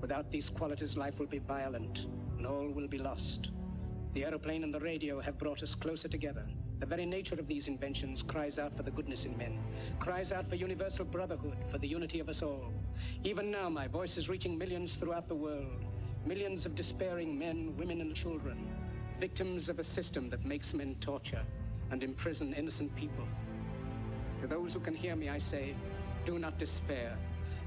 Without these qualities, life will be violent, and all will be lost. The aeroplane and the radio have brought us closer together. The very nature of these inventions cries out for the goodness in men, cries out for universal brotherhood, for the unity of us all. Even now, my voice is reaching millions throughout the world. Millions of despairing men, women, and children, victims of a system that makes men torture and imprison innocent people. To those who can hear me, I say, do not despair.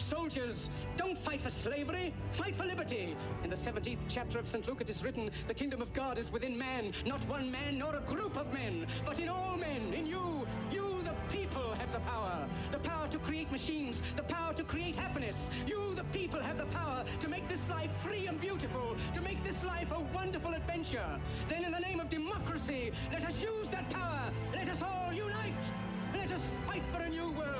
Soldiers, don't fight for slavery, fight for liberty. In the 17th chapter of St. Luke it is written, the kingdom of God is within man, not one man nor a group of men, but in all men, in you. You, the people, have the power. The power to create machines, the power to create happiness. You, the people, have the power to make this life free and beautiful, to make this life a wonderful adventure. Then in the name of democracy, let us use that power. Let us all unite. Let us fight for a new world,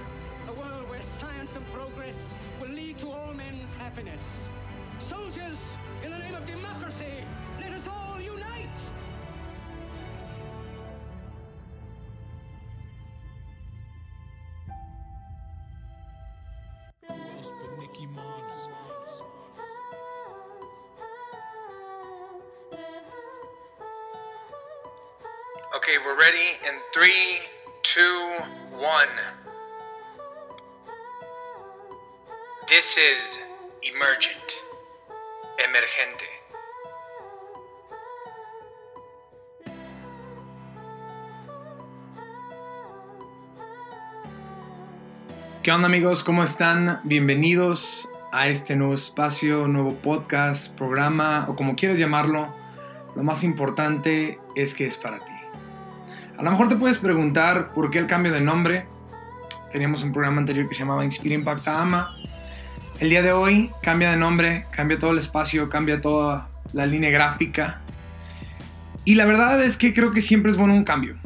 where science and progress will lead to all men's happiness. Soldiers, in the name of democracy, let us all unite! Okay, we're ready in three, two, one. This is Emergent. Emergente. ¿Qué onda amigos? ¿Cómo están? Bienvenidos a este nuevo espacio, nuevo podcast, programa o como quieras llamarlo. Lo más importante es que es para ti. A lo mejor te puedes preguntar por qué el cambio de nombre. Teníamos un programa anterior que se llamaba Inspira, Impacta, Ama. El día de hoy cambia de nombre, cambia todo el espacio, cambia toda la línea gráfica. Y la verdad es que creo que siempre es bueno un cambio.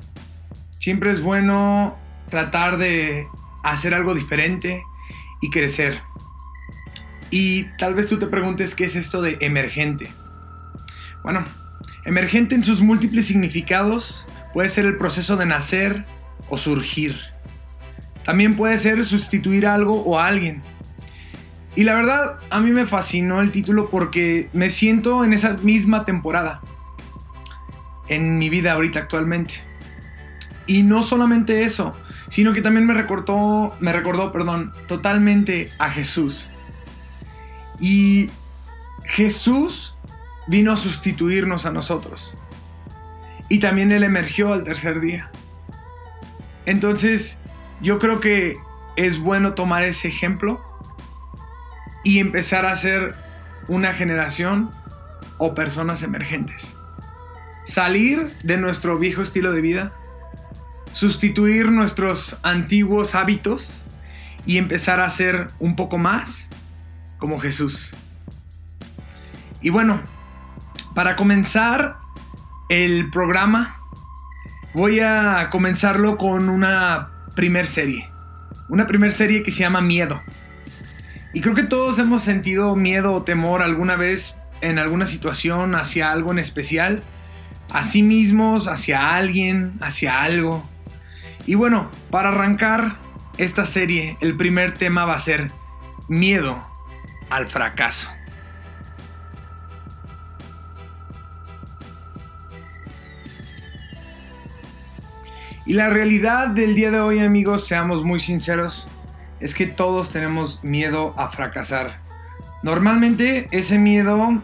Siempre es bueno tratar de hacer algo diferente y crecer. Y tal vez tú te preguntes qué es esto de emergente. Bueno, emergente en sus múltiples significados puede ser el proceso de nacer o surgir. También puede ser sustituir algo o a alguien. Y la verdad, a mí me fascinó el título porque me siento en esa misma temporada. En mi vida ahorita actualmente. Y no solamente eso, sino que también me recordó, me recordó, perdón, totalmente a Jesús. Y Jesús vino a sustituirnos a nosotros. Y también Él emergió al tercer día. Entonces, yo creo que es bueno tomar ese ejemplo y empezar a ser una generación o personas emergentes. Salir de nuestro viejo estilo de vida, sustituir nuestros antiguos hábitos y empezar a ser un poco más como Jesús. Y bueno, para comenzar el programa, voy a comenzarlo con una primer serie. Una primer serie que se llama Miedo. Y creo que todos hemos sentido miedo o temor alguna vez en alguna situación hacia algo en especial. A sí mismos, hacia alguien, hacia algo. Y bueno, para arrancar esta serie, el primer tema va a ser miedo al fracaso. Y la realidad del día de hoy, amigos, seamos muy sinceros, es que todos tenemos miedo a fracasar. Normalmente ese miedo,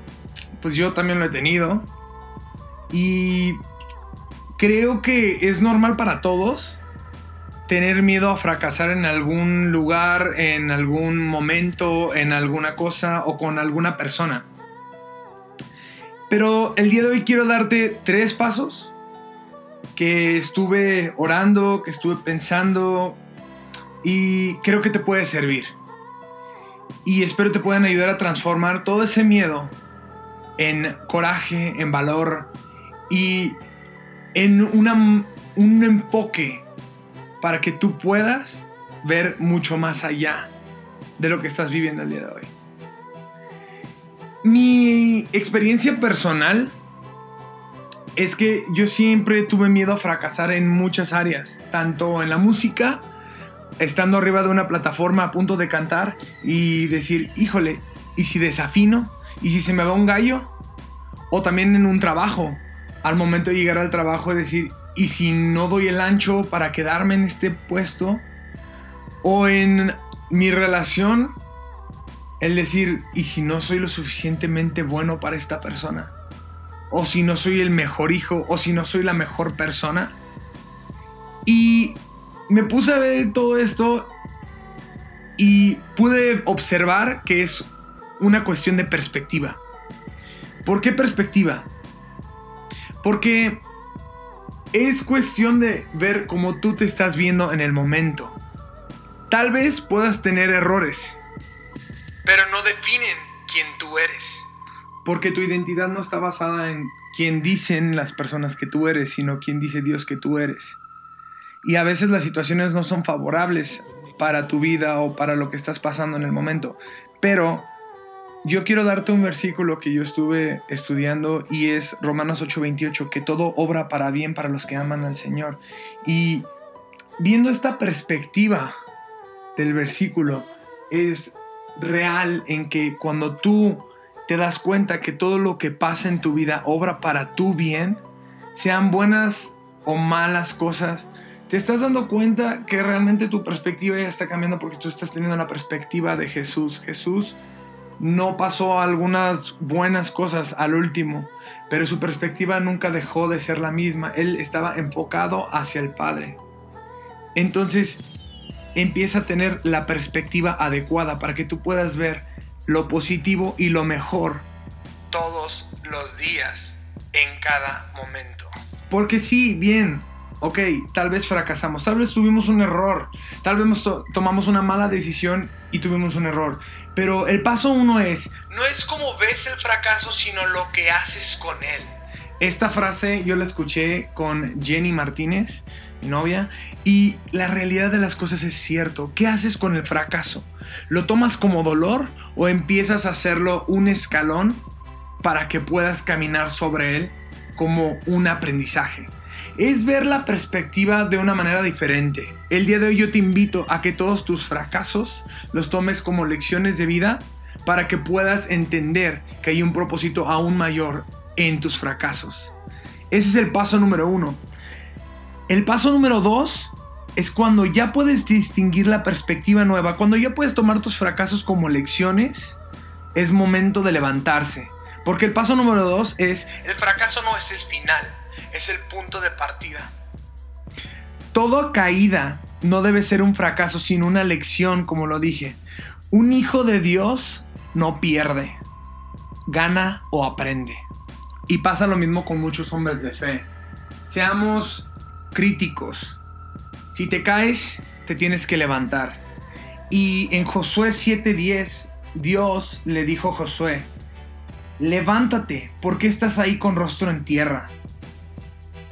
pues yo también lo he tenido. Y creo que es normal para todos tener miedo a fracasar en algún lugar, en algún momento, en alguna cosa o con alguna persona. Pero el día de hoy quiero darte tres pasos que estuve orando, que estuve pensando y creo que te puede servir. Y espero te puedan ayudar a transformar todo ese miedo en coraje, en valor y en un enfoque para que tú puedas ver mucho más allá de lo que estás viviendo el día de hoy. Mi experiencia personal es que yo siempre tuve miedo a fracasar en muchas áreas, tanto en la música, estando arriba de una plataforma a punto de cantar y decir, híjole, ¿y si desafino? ¿Y si se me va un gallo? O también en un trabajo, al momento de llegar al trabajo decir, ¿y si no doy el ancho para quedarme en este puesto? O en mi relación, el decir, ¿y si no soy lo suficientemente bueno para esta persona? o si no soy el mejor hijo, o si no soy la mejor persona. Y me puse a ver todo esto y pude observar que es una cuestión de perspectiva. ¿Por qué perspectiva? Porque es cuestión de ver cómo tú te estás viendo en el momento. Tal vez puedas tener errores, pero no definen quién tú eres. Porque tu identidad no está basada en quién dicen las personas que tú eres, sino quién dice Dios que tú eres. Y a veces las situaciones no son favorables para tu vida o para lo que estás pasando en el momento. Pero yo quiero darte un versículo que yo estuve estudiando y es Romanos 8:28, que todo obra para bien para los que aman al Señor. Y viendo esta perspectiva del versículo, es real en que cuando tú te das cuenta que todo lo que pasa en tu vida obra para tu bien, sean buenas o malas cosas, te estás dando cuenta que realmente tu perspectiva ya está cambiando porque tú estás teniendo la perspectiva de Jesús. Jesús no pasó algunas buenas cosas al último, pero su perspectiva nunca dejó de ser la misma. Él estaba enfocado hacia el Padre. Entonces, empieza a tener la perspectiva adecuada para que tú puedas ver lo positivo y lo mejor todos los días, en cada momento. Porque sí, bien, ok, tal vez fracasamos, tal vez tuvimos un error, tal vez tomamos una mala decisión y tuvimos un error. Pero el paso uno es, no es como ves el fracaso, sino lo que haces con él. Esta frase yo la escuché con Jenny Martínez, mi novia, y la realidad de las cosas es cierto. ¿Qué haces con el fracaso? ¿Lo tomas como dolor o empiezas a hacerlo un escalón para que puedas caminar sobre él como un aprendizaje? Es ver la perspectiva de una manera diferente. El día de hoy yo te invito a que todos tus fracasos los tomes como lecciones de vida para que puedas entender que hay un propósito aún mayor en tus fracasos. Ese es el paso número uno. El paso número dos es cuando ya puedes distinguir la perspectiva nueva, cuando ya puedes tomar tus fracasos como lecciones es momento de levantarse. Porque el paso número dos es, el fracaso no es el final, es el punto de partida. Toda caída no debe ser un fracaso, sino una lección, como lo dije. Un hijo de Dios no pierde, gana o aprende. Y pasa lo mismo con muchos hombres de fe. Seamos críticos. Si te caes, te tienes que levantar. Y en Josué 7:10, Dios le dijo a Josué, levántate, porque estás ahí con rostro en tierra?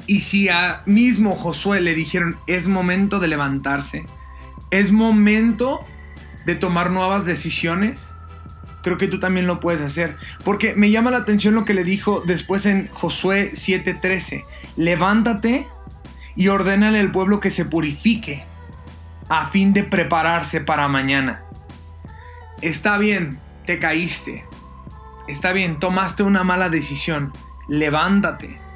Y si a mismo Josué le dijeron, es momento de levantarse, es momento de tomar nuevas decisiones, creo que tú también lo puedes hacer. Porque me llama la atención lo que le dijo después en Josué 7:13, levántate y ordénale al pueblo que se purifique a fin de prepararse para mañana. Está bien, te caíste. Está bien, tomaste una mala decisión. Levántate.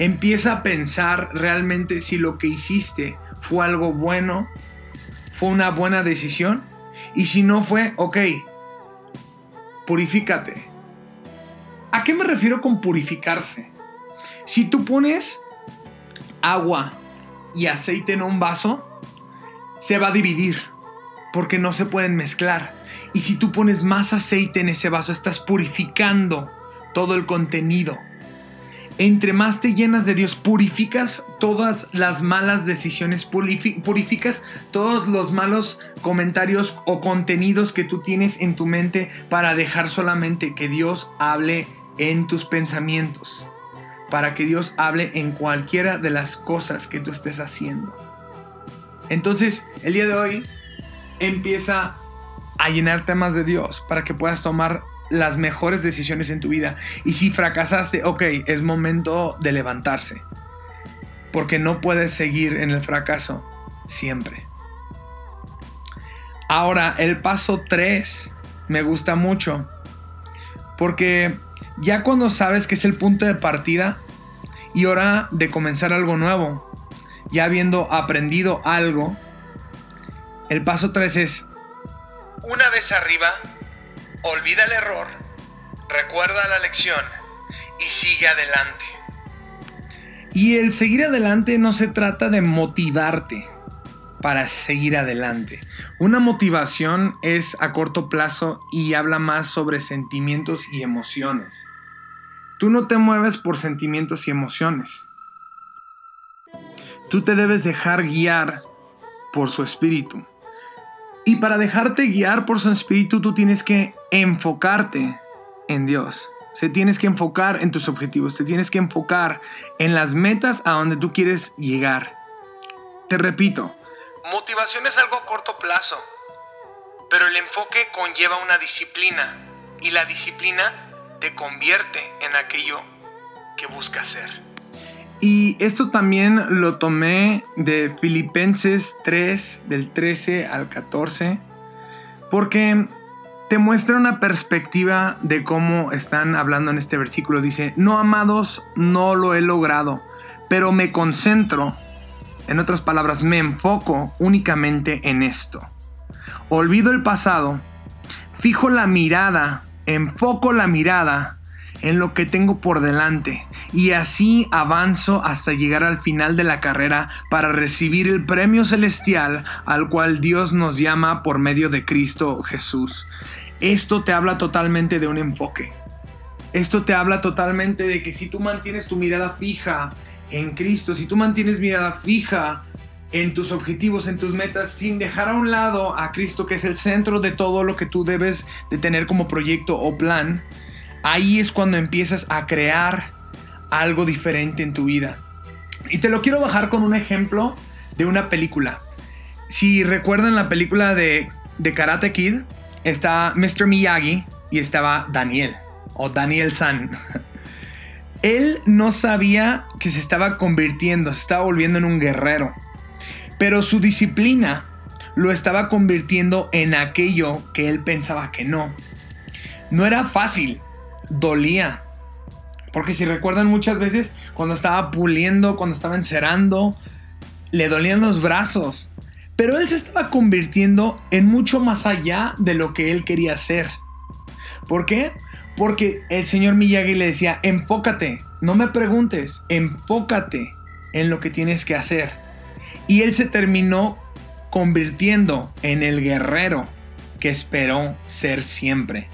Empieza a pensar realmente si lo que hiciste fue algo bueno, fue una buena decisión. Y si no fue, ok, purifícate. ¿A qué me refiero con purificarse? Si tú pones agua y aceite en un vaso, se va a dividir porque no se pueden mezclar. Y si tú pones más aceite en ese vaso, estás purificando todo el contenido. Entre más te llenas de Dios, purificas todas las malas decisiones, purificas todos los malos comentarios o contenidos que tú tienes en tu mente para dejar solamente que Dios hable en tus pensamientos, para que Dios hable en cualquiera de las cosas que tú estés haciendo. Entonces, el día de hoy empieza a llenar temas de Dios para que puedas tomar las mejores decisiones en tu vida. Y si fracasaste, ok, es momento de levantarse. Porque no puedes seguir en el fracaso siempre. Ahora, el paso 3 me gusta mucho. Porque ya cuando sabes que es el punto de partida y hora de comenzar algo nuevo, ya habiendo aprendido algo, el paso 3 es, una vez arriba, olvida el error, recuerda la lección y sigue adelante. Y el seguir adelante no se trata de motivarte para seguir adelante. Una motivación es a corto plazo y habla más sobre sentimientos y emociones. Tú no te mueves por sentimientos y emociones. Tú te debes dejar guiar por su espíritu. Y para dejarte guiar por su espíritu, tú tienes que enfocarte en Dios. Se tienes que enfocar en tus objetivos, te tienes que enfocar en las metas a donde tú quieres llegar. Te repito, motivación es algo a corto plazo, pero el enfoque conlleva una disciplina y la disciplina te convierte en aquello que buscas ser. Y esto también lo tomé de Filipenses 3, del 13 al 14, porque te muestra una perspectiva de cómo están hablando en este versículo. Dice, no amados, no lo he logrado, pero me concentro, en otras palabras, me enfoco únicamente en esto. Olvido el pasado, fijo la mirada, enfoco la mirada en lo que tengo por delante y así avanzo hasta llegar al final de la carrera para recibir el premio celestial al cual Dios nos llama por medio de Cristo Jesús. Esto te habla totalmente de un enfoque. Esto te habla totalmente de que si tú mantienes tu mirada fija en Cristo, si tú mantienes mirada fija en tus objetivos, en tus metas, sin dejar a un lado a Cristo, que es el centro de todo lo que tú debes de tener como proyecto o plan, ahí es cuando empiezas a crear algo diferente en tu vida. Y te lo quiero bajar con un ejemplo de una película. Si recuerdan la película de, de Karate Kid, está Mr. Miyagi y estaba Daniel, o Daniel San. Él no sabía que se estaba convirtiendo, se estaba volviendo en un guerrero. Pero su disciplina lo estaba convirtiendo en aquello que él pensaba que no. No era fácil, dolía. Porque si recuerdan muchas veces cuando estaba puliendo, cuando estaba encerando, le dolían los brazos. Pero él se estaba convirtiendo en mucho más allá de lo que él quería hacer. ¿Por qué? Porque el señor Miyagi le decía, enfócate, no me preguntes, enfócate en lo que tienes que hacer. Y él se terminó convirtiendo en el guerrero que esperó ser siempre.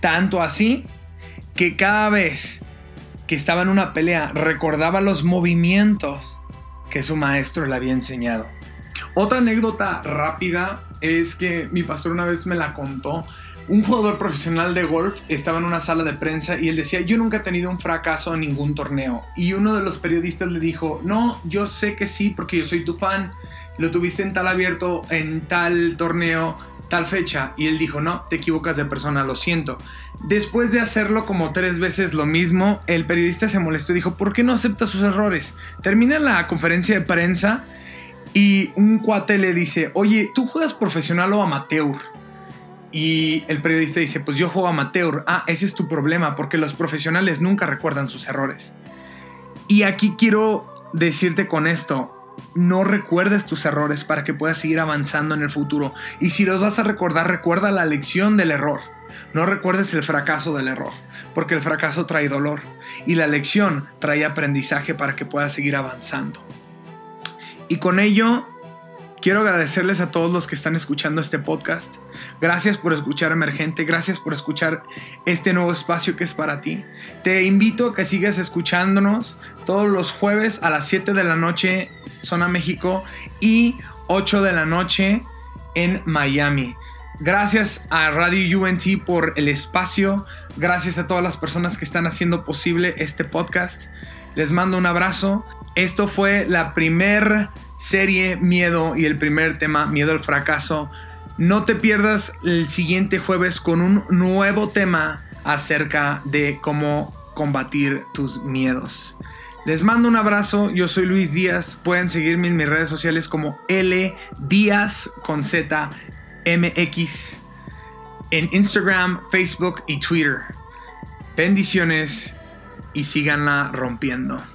Tanto así que cada vez que estaba en una pelea recordaba los movimientos que su maestro le había enseñado. Otra anécdota rápida es que mi pastor una vez me la contó. Un jugador profesional de golf estaba en una sala de prensa y él decía, yo nunca he tenido un fracaso en ningún torneo. Y uno de los periodistas le dijo, no, yo sé que sí, porque yo soy tu fan. Lo tuviste en tal abierto, en tal torneo, tal fecha. Y él dijo, no, te equivocas de persona, lo siento. Después de hacerlo como tres veces lo mismo, el periodista se molestó y dijo, ¿por qué no acepta sus errores? Termina la conferencia de prensa y un cuate le dice, oye, ¿tú juegas profesional o amateur? Y el periodista dice, pues yo juego amateur. Ah, ese es tu problema, porque los profesionales nunca recuerdan sus errores. Y aquí quiero decirte con esto, no recuerdes tus errores para que puedas seguir avanzando en el futuro. Y si los vas a recordar, recuerda la lección del error. No recuerdes el fracaso del error, porque el fracaso trae dolor y la lección trae aprendizaje para que puedas seguir avanzando. Y con ello Quiero agradecerles a todos los que están escuchando este podcast. Gracias por escuchar Emergente, gracias por escuchar este nuevo espacio que es para ti. Te invito a que sigas escuchándonos todos los jueves a las 7 de la noche, zona México, y 8 de la noche en Miami. Gracias a Radio UNT por el espacio. Gracias a todas las personas que están haciendo posible este podcast. Les mando un abrazo. Esto fue la primer serie Miedo y el primer tema Miedo al fracaso. No te pierdas el siguiente jueves con un nuevo tema acerca de cómo combatir tus miedos. Les mando un abrazo, yo soy Luis Díaz, pueden seguirme en mis redes sociales como L Díaz con Z en Instagram, Facebook y Twitter. Bendiciones y síganla rompiendo.